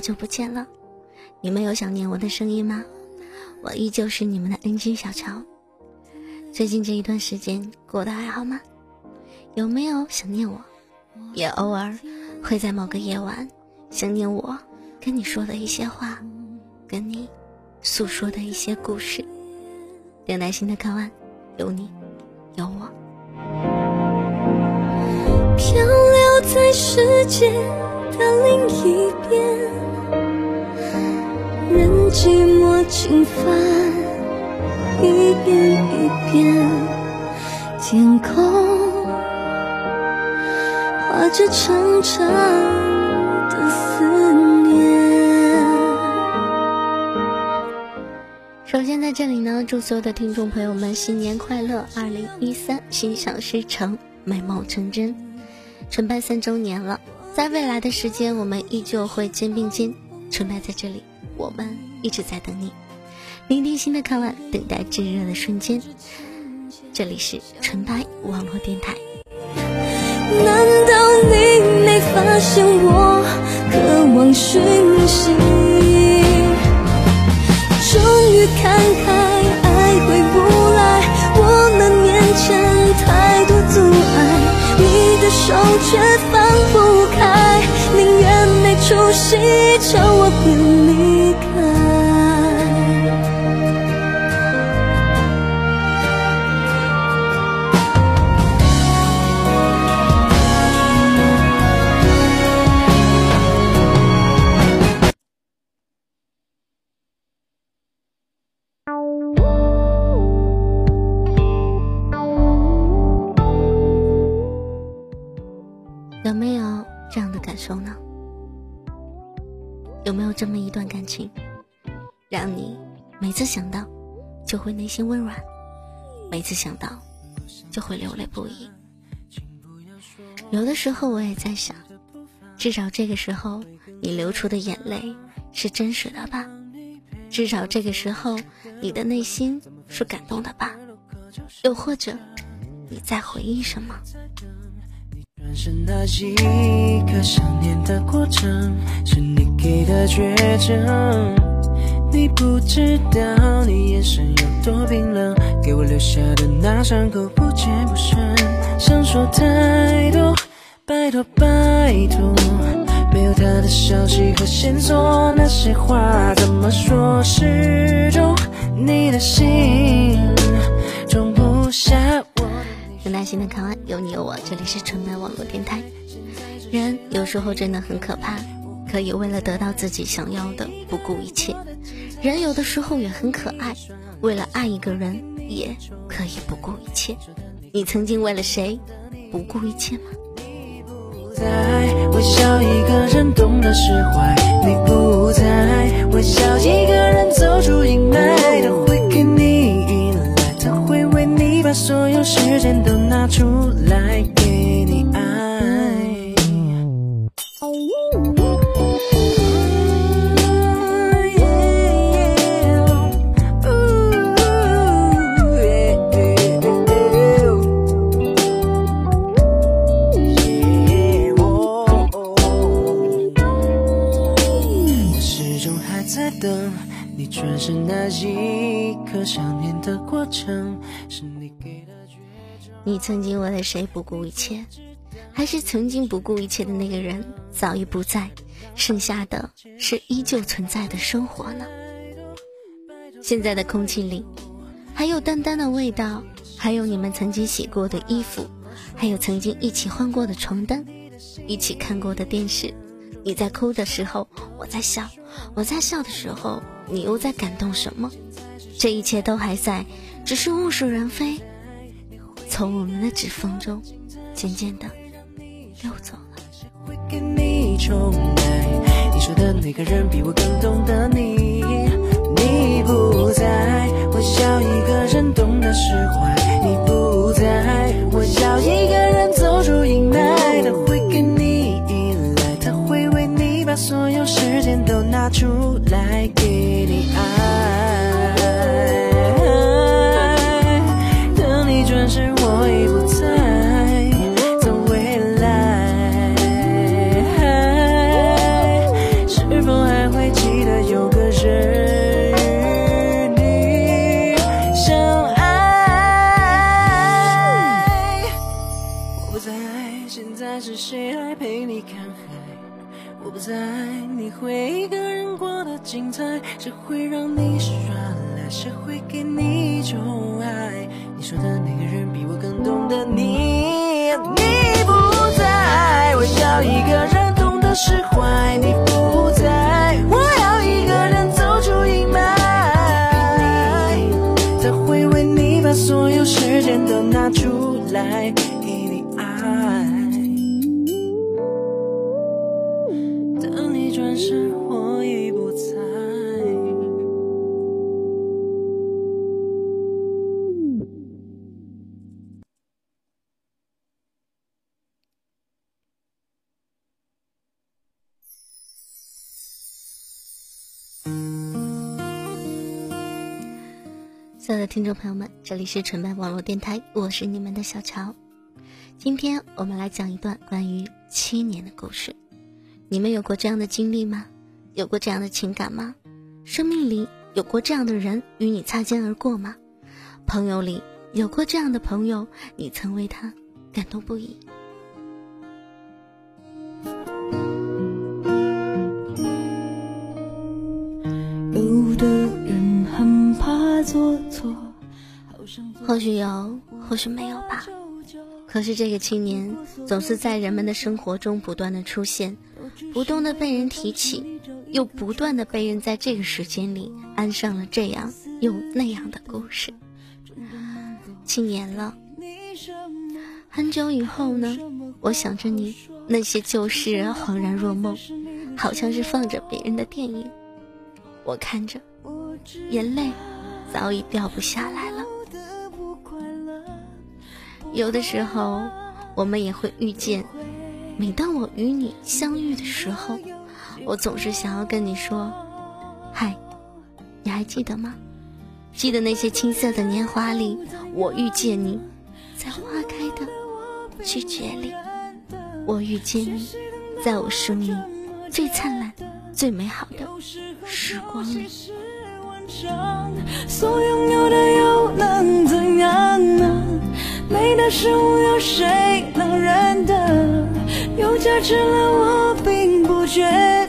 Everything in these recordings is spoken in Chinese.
久不见了，你们有想念我的声音吗？我依旧是你们的 NG 小乔。最近这一段时间过得还好吗？有没有想念我？也偶尔会在某个夜晚想念我跟你说的一些话，跟你诉说的一些故事。等待新的靠岸，有你，有我。漂流在世界的另一边，任寂寞侵犯，一遍一遍，天空画着长长的思念。首先在这里呢，祝所有的听众朋友们新年快乐！二零一三，心想事成，美梦成真。纯白三周年了，在未来的时间，我们依旧会肩并肩。纯白在这里，我们一直在等你，聆听新的看完，等待炙热的瞬间。这里是纯白网络电台。难道你没发现我渴望讯息？终于看开，爱回不来，我们面前太多阻碍。你的手却放不开，愿没出息，叫我别离开。就会内心温软，每次想到就会流泪不已？有的时候我也在想，至少这个时候你流出的眼泪是真实的吧？至少这个时候你的内心是感动的吧？又或者你在回忆什么？转身那一刻，想念的过程是你给的绝症。你不知道你眼神有多冰冷，给我留下的那伤口不见不生。想说太多，拜托拜托，没有他的消息和线索，那些话怎么说？始终你的心装不下我。很耐心的看完，有你有我，这里是纯白网络电台。人有时候真的很可怕，可以为了得到自己想要的不顾一切；人有的时候也很可爱，为了爱一个人也可以不顾一切。你曾经为了谁不顾一切吗？不在微笑，一个人懂得释怀。你不在微笑，一个人走出阴霾。他会给你依赖，他会为你把所有时间都拿出来你曾经为了谁不顾一切，还是曾经不顾一切的那个人早已不在，剩下的是依旧存在的生活呢？现在的空气里，还有淡淡的味道，还有你们曾经洗过的衣服，还有曾经一起换过的床单，一起看过的电视。你在哭的时候，我在笑；我在笑的时候，你又在感动什么？这一切都还在，只是物是人非，从我们的指缝中渐渐的溜走了。会给你宠爱。你说的那个人比我更懂得你，你不在，我要一个人懂得释怀。你不在，我要一个人走出阴霾。他会给你依赖，他会为你把所有时间都拿出来释怀。你听众朋友们，这里是纯白网络电台，我是你们的小乔。今天我们来讲一段关于七年的故事。你们有过这样的经历吗？有过这样的情感吗？生命里有过这样的人与你擦肩而过吗？朋友里有过这样的朋友，你曾为他感动不已？有的做错，或许有，或许没有吧。可是这个青年总是在人们的生活中不断的出现，不断的被人提起，又不断的被人在这个时间里安上了这样又那样的故事。七年了，很久以后呢，我想着你，那些旧事恍然若梦，好像是放着别人的电影，我看着，眼泪早已掉不下来了。有的时候，我们也会遇见。每当我与你相遇的时候，我总是想要跟你说：“嗨，你还记得吗？记得那些青涩的年华里，我遇见你，在花开的季节里，我遇见你，在我生命最灿烂、最美好的时光里。”所拥有的又能怎样呢？美的事物有谁能认得？有价值了我并不觉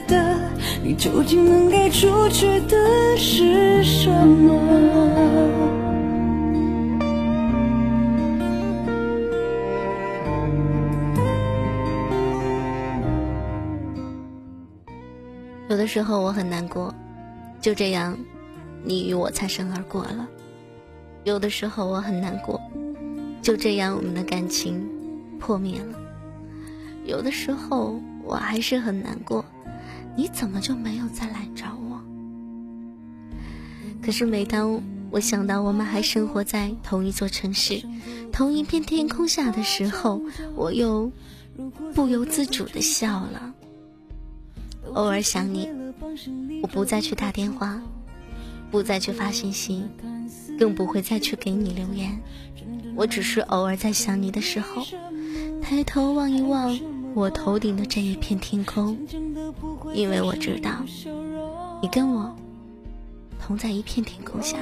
得，你究竟能给出去的是什么？有的时候我很难过，就这样，你与我擦身而过了。有的时候我很难过。就这样，我们的感情破灭了。有的时候我还是很难过，你怎么就没有再来找我？可是每当我想到我们还生活在同一座城市、同一片天空下的时候，我又不由自主的笑了。偶尔想你，我不再去打电话，不再去发信息，更不会再去给你留言。我只是偶尔在想你的时候，抬头望一望我头顶的这一片天空，因为我知道，你跟我同在一片天空下。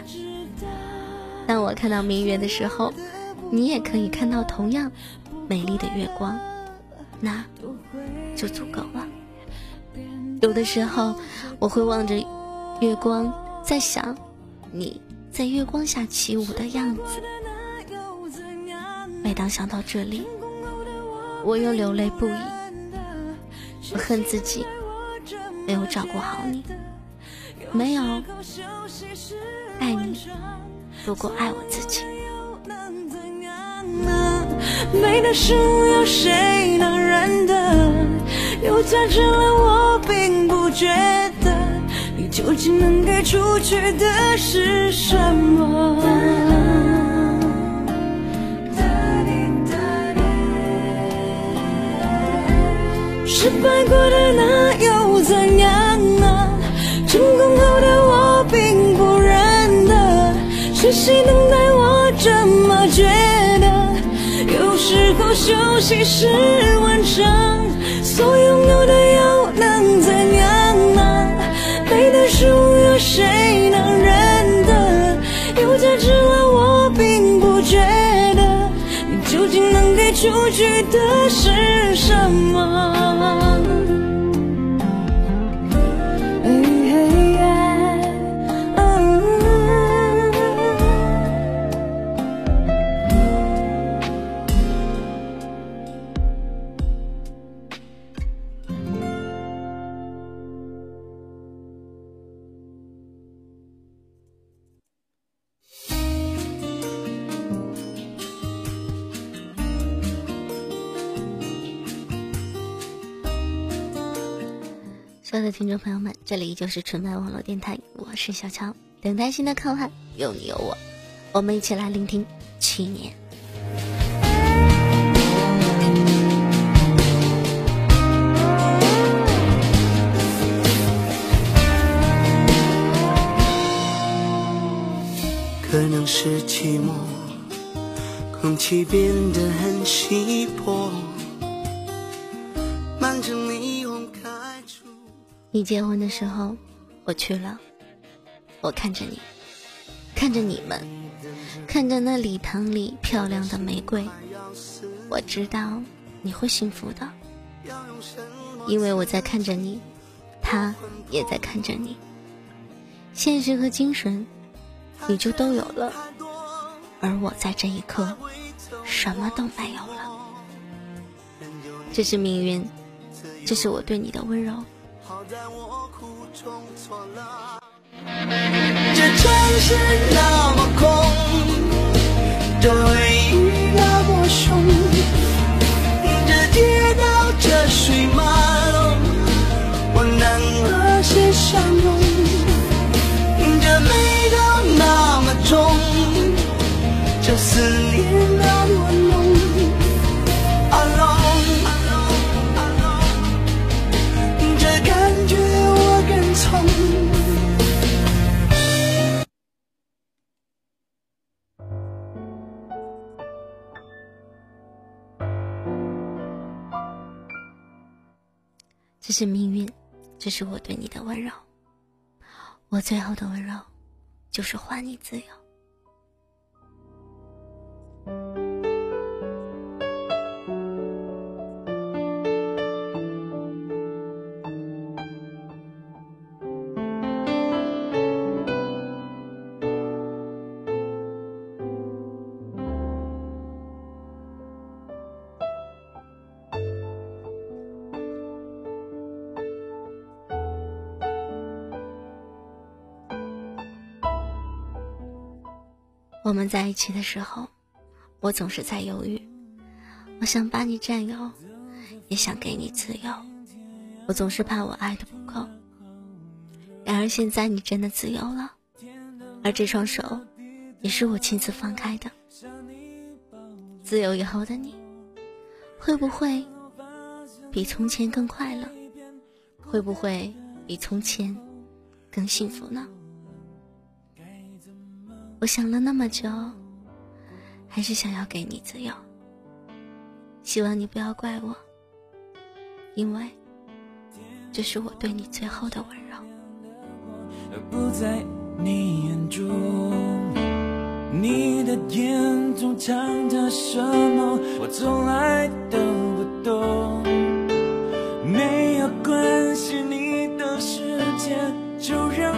当我看到明月的时候，你也可以看到同样美丽的月光，那就足够了。有的时候，我会望着月光，在想你在月光下起舞的样子。每当想到这里，我又流泪不已。我恨自己没有照顾好你，没有爱你不够爱我自己。美的事物有谁能认得？有价值了我并不觉，究竟能给出去的是什么？失败过的那又怎样呢？成功后的我并不认得，是谁能带我这么觉得？有时候休息是完成，所拥有的有出去的是什么？所有的听众朋友们，这里依旧是纯白网络电台，我是小乔，等待新的靠岸，有你有我，我们一起来聆听七年。可能是寂寞，空气变得很稀薄。你结婚的时候，我去了。我看着你，看着你们，看着那礼堂里漂亮的玫瑰。我知道你会幸福的，因为我在看着你，他也在看着你。现实和精神，你就都有了，而我在这一刻，什么都没有了。这是命运，这是我对你的温柔。好在我苦中作乐这城市那么空，这回忆那么凶，这街道这水马龙，我能和谁相拥？这味道那么重，这思念这是命运，这是我对你的温柔。我最后的温柔，就是还你自由。我们在一起的时候，我总是在犹豫。我想把你占有，也想给你自由。我总是怕我爱的不够。然而现在你真的自由了，而这双手，也是我亲自放开的。自由以后的你，会不会比从前更快乐？会不会比从前更幸福呢？我想了那么久，还是想要给你自由。希望你不要怪我，因为这是我对你最后的温柔。不在你眼中，你的眼中藏着什么？我从来都不懂。没有关系，你的世界就让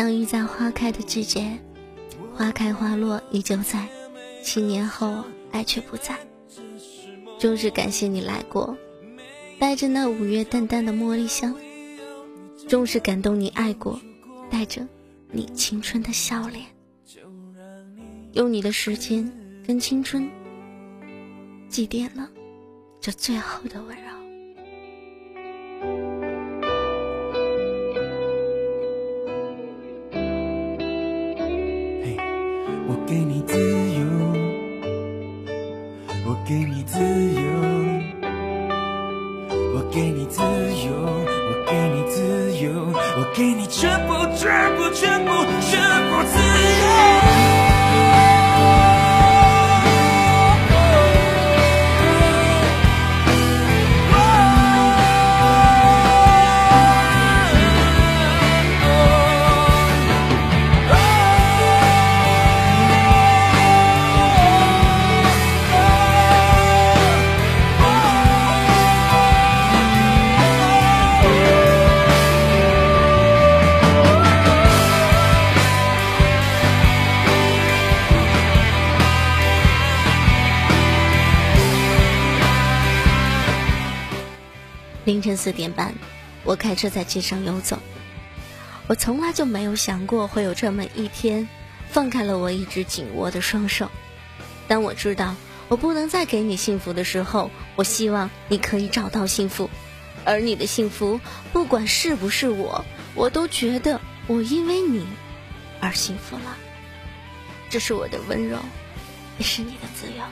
相遇在花开的季节，花开花落依旧在，七年后爱却不在。终是感谢你来过，带着那五月淡淡的茉莉香。终是感动你爱过，带着你青春的笑脸。用你的时间跟青春，祭奠了这最后的温柔。我给你自由，我给你自由，我给你自由，我给你自由，我给你全部，全部，全部，全部自由。凌晨四点半，我开车在街上游走。我从来就没有想过会有这么一天，放开了我一直紧握的双手。当我知道我不能再给你幸福的时候，我希望你可以找到幸福。而你的幸福，不管是不是我，我都觉得我因为你而幸福了。这是我的温柔，也是你的自由。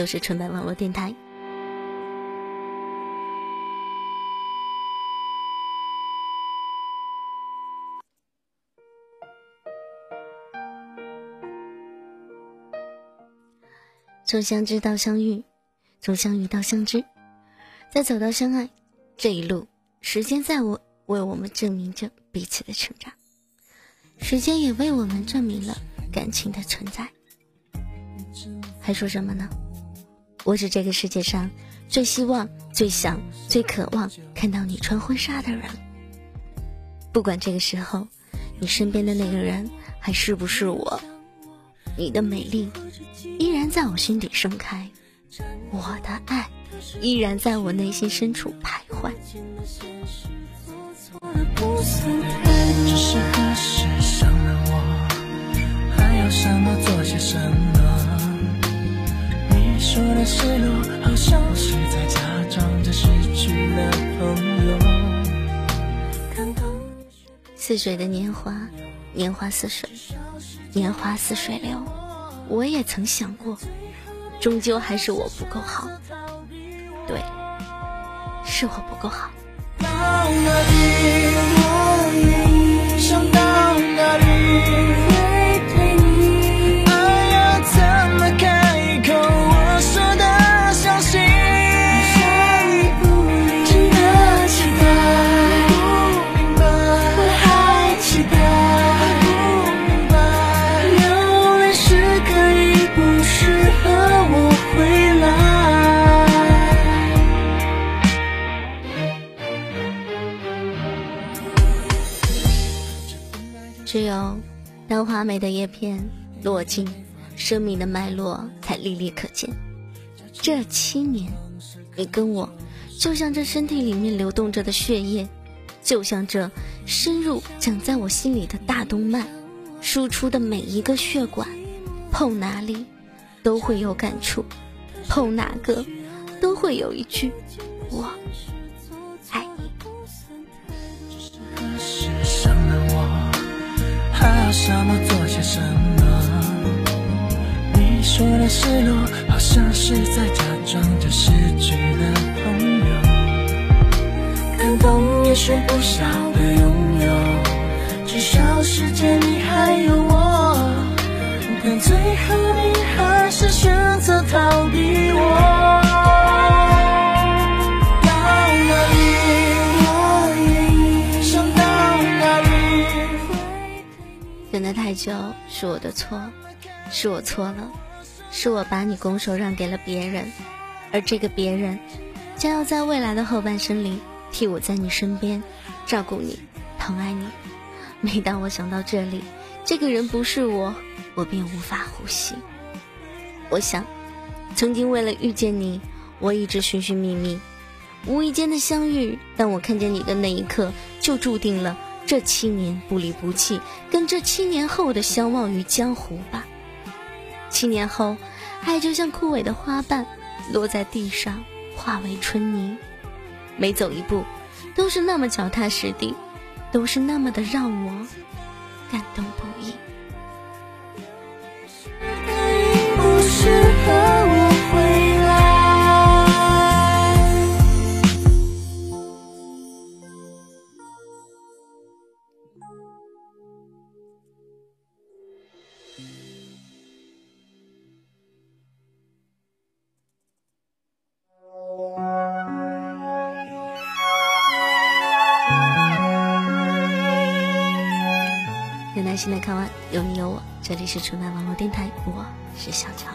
就是纯白网络电台。从相知到相遇，从相遇到相知，再走到相爱，这一路，时间在我为我们证明着彼此的成长，时间也为我们证明了感情的存在。还说什么呢？我是这个世界上最希望、最想、最渴望看到你穿婚纱的人。不管这个时候你身边的那个人还是不是我，你的美丽依然在我心底盛开，我的爱依然在我内心深处徘徊。只是何时伤了我，还要什么做些什么？说的失落，好像是在假装着失去了朋友。似水的年华，年华似水，年华似水流。我也曾想过，终究还是我不够好。对，是我不够好。的叶片落尽，生命的脉络才历历可见。这七年，你跟我就像这身体里面流动着的血液，就像这深入长在我心里的大动脉，输出的每一个血管，碰哪里都会有感触，碰哪个都会有一句我要什么做些什么？你说的失落，好像是在假装着失去了朋友。感动也是不少的拥有，至少世界里还有我。但最后你还是选择逃避我。等得太久是我的错，是我错了，是我把你拱手让给了别人，而这个别人，将要在未来的后半生里替我在你身边，照顾你，疼爱你。每当我想到这里，这个人不是我，我便无法呼吸。我想，曾经为了遇见你，我一直寻寻觅觅，无意间的相遇，当我看见你的那一刻，就注定了这七年不离不弃，跟这七年后的相忘于江湖吧。七年后，爱就像枯萎的花瓣，落在地上，化为春泥。每走一步，都是那么脚踏实地，都是那么的让我感动不已。是纯爱网络电台，我是小乔。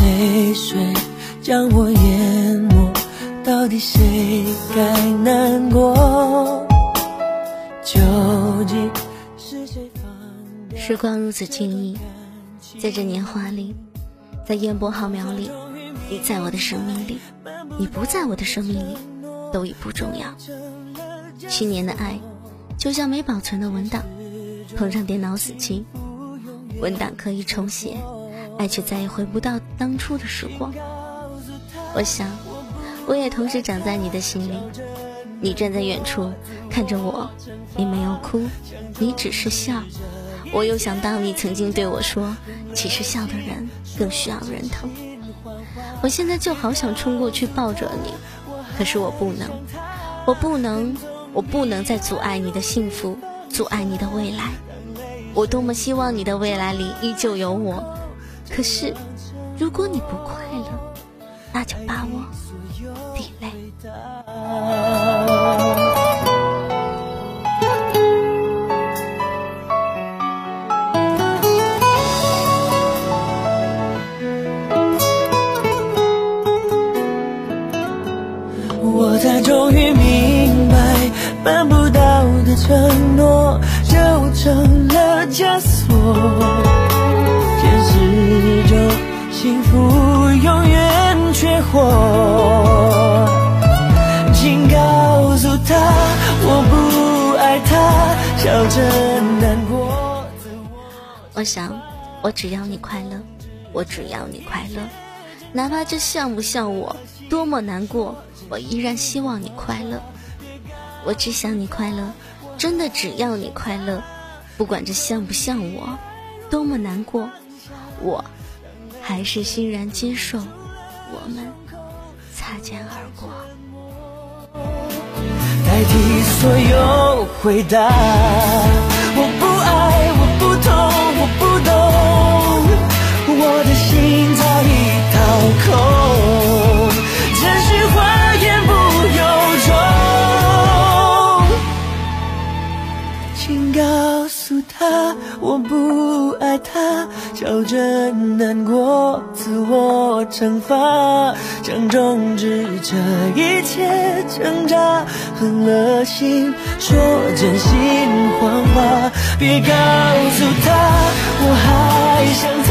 泪水将我淹没，到底谁该难过？究竟是谁放掉时光如此轻易，在这年华里，在烟波浩渺里，你在我的生命里，你不在我的生命里，都已不重要。七年的爱，就像没保存的文档，碰上电脑死机，文档可以重写，爱却再也回不到当初的时光。我想，我也同时长在你的心里。你站在远处看着我，你没有哭，你只是笑。我又想到你曾经对我说，其实笑的人更需要人疼。我现在就好想冲过去抱着你，可是我不能，我不能，我不能再阻碍你的幸福，阻碍你的未来。我多么希望你的未来里依旧有我，可是如果你不快乐，那就把我滴泪。办不到的承诺就成了枷锁。现实中幸福永远缺货。请告诉他，我不爱他，笑着难过。我想，我只要你快乐，我只要你快乐，哪怕这像不像我，多么难过，我依然希望你快乐。我只想你快乐，真的只要你快乐，不管这像不像我，多么难过，我还是欣然接受我们擦肩而过。代替所有回答。我不爱，我不痛，我不懂，我的心早已掏空，我不爱他，笑着难过，自我惩罚，想终止这一切挣扎狠了心说真心谎话。别告诉他我还想他，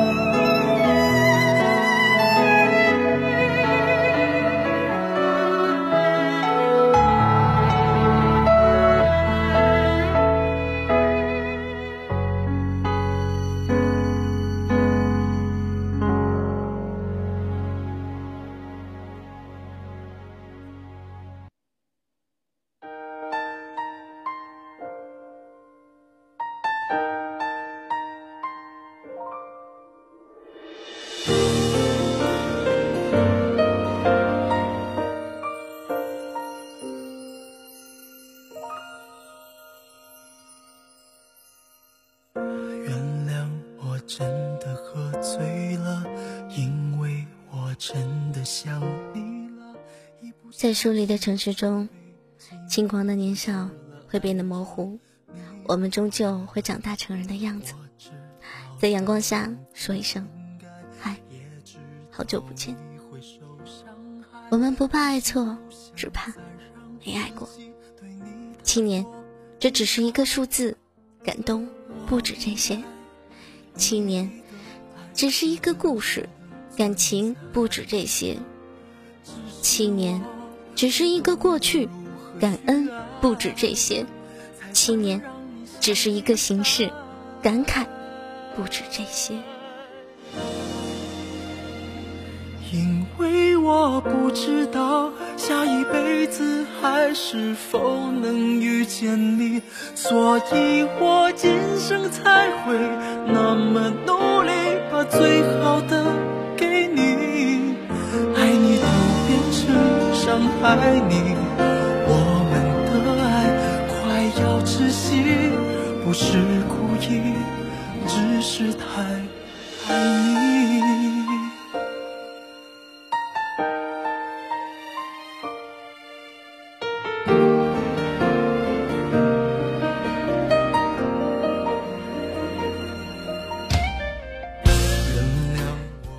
在疏离的城市中，轻狂的年少会变得模糊，我们终究会长大成人的样子。在阳光下说一声“嗨，好久不见”。我们不怕爱错，只怕没爱过。七年，这只是一个数字，感动不止这些。七年，只是一个故事，感情不止这些。七年。只是一个过去，感恩不止这些；七年，只是一个形式，感慨不止这些。因为我不知道下一辈子还是否能遇见你，所以我今生才会那么努力，把最好的爱你，我们的爱快要窒息，不是故意，只是太爱你。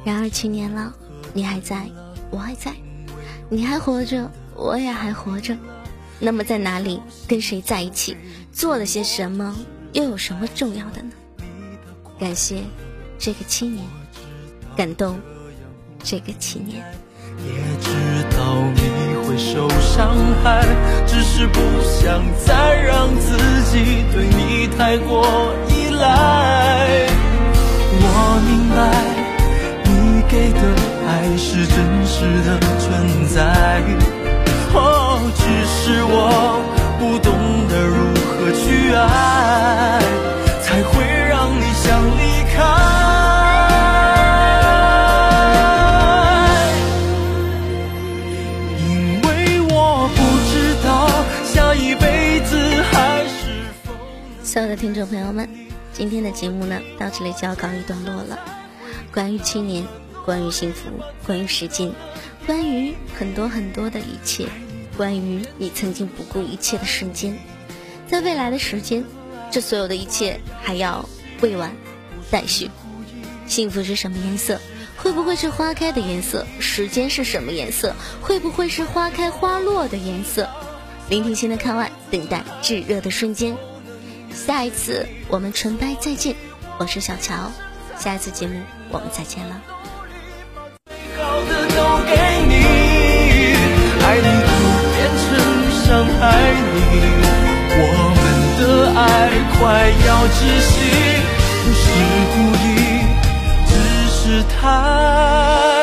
然而七年了，你还在，我还在。你还活着，我也还活着，那么在哪里，跟谁在一起，做了些什么，又有什么重要的呢？感谢这个七年，感动这个七年。也知道你会受伤害，只是不想再让自己对你太过依赖。我明白给的。爱是真实的存在，哦，只是我不懂得如何去爱，才会让你想离开。因为我不知道下一辈子还是否。所有的听众朋友们，今天的节目呢，到这里就要告一段落了。关于七年。关于幸福，关于时间，关于很多很多的一切，关于你曾经不顾一切的瞬间，在未来的时间，这所有的一切还要未完待续。幸福是什么颜色？会不会是花开的颜色？时间是什么颜色？会不会是花开花落的颜色？聆听心的看外，等待炙热的瞬间。下一次我们纯白再见，我是小乔。下一次节目我们再见了。都给你。爱你都变成伤害你。我们的爱快要窒息不是故意只是太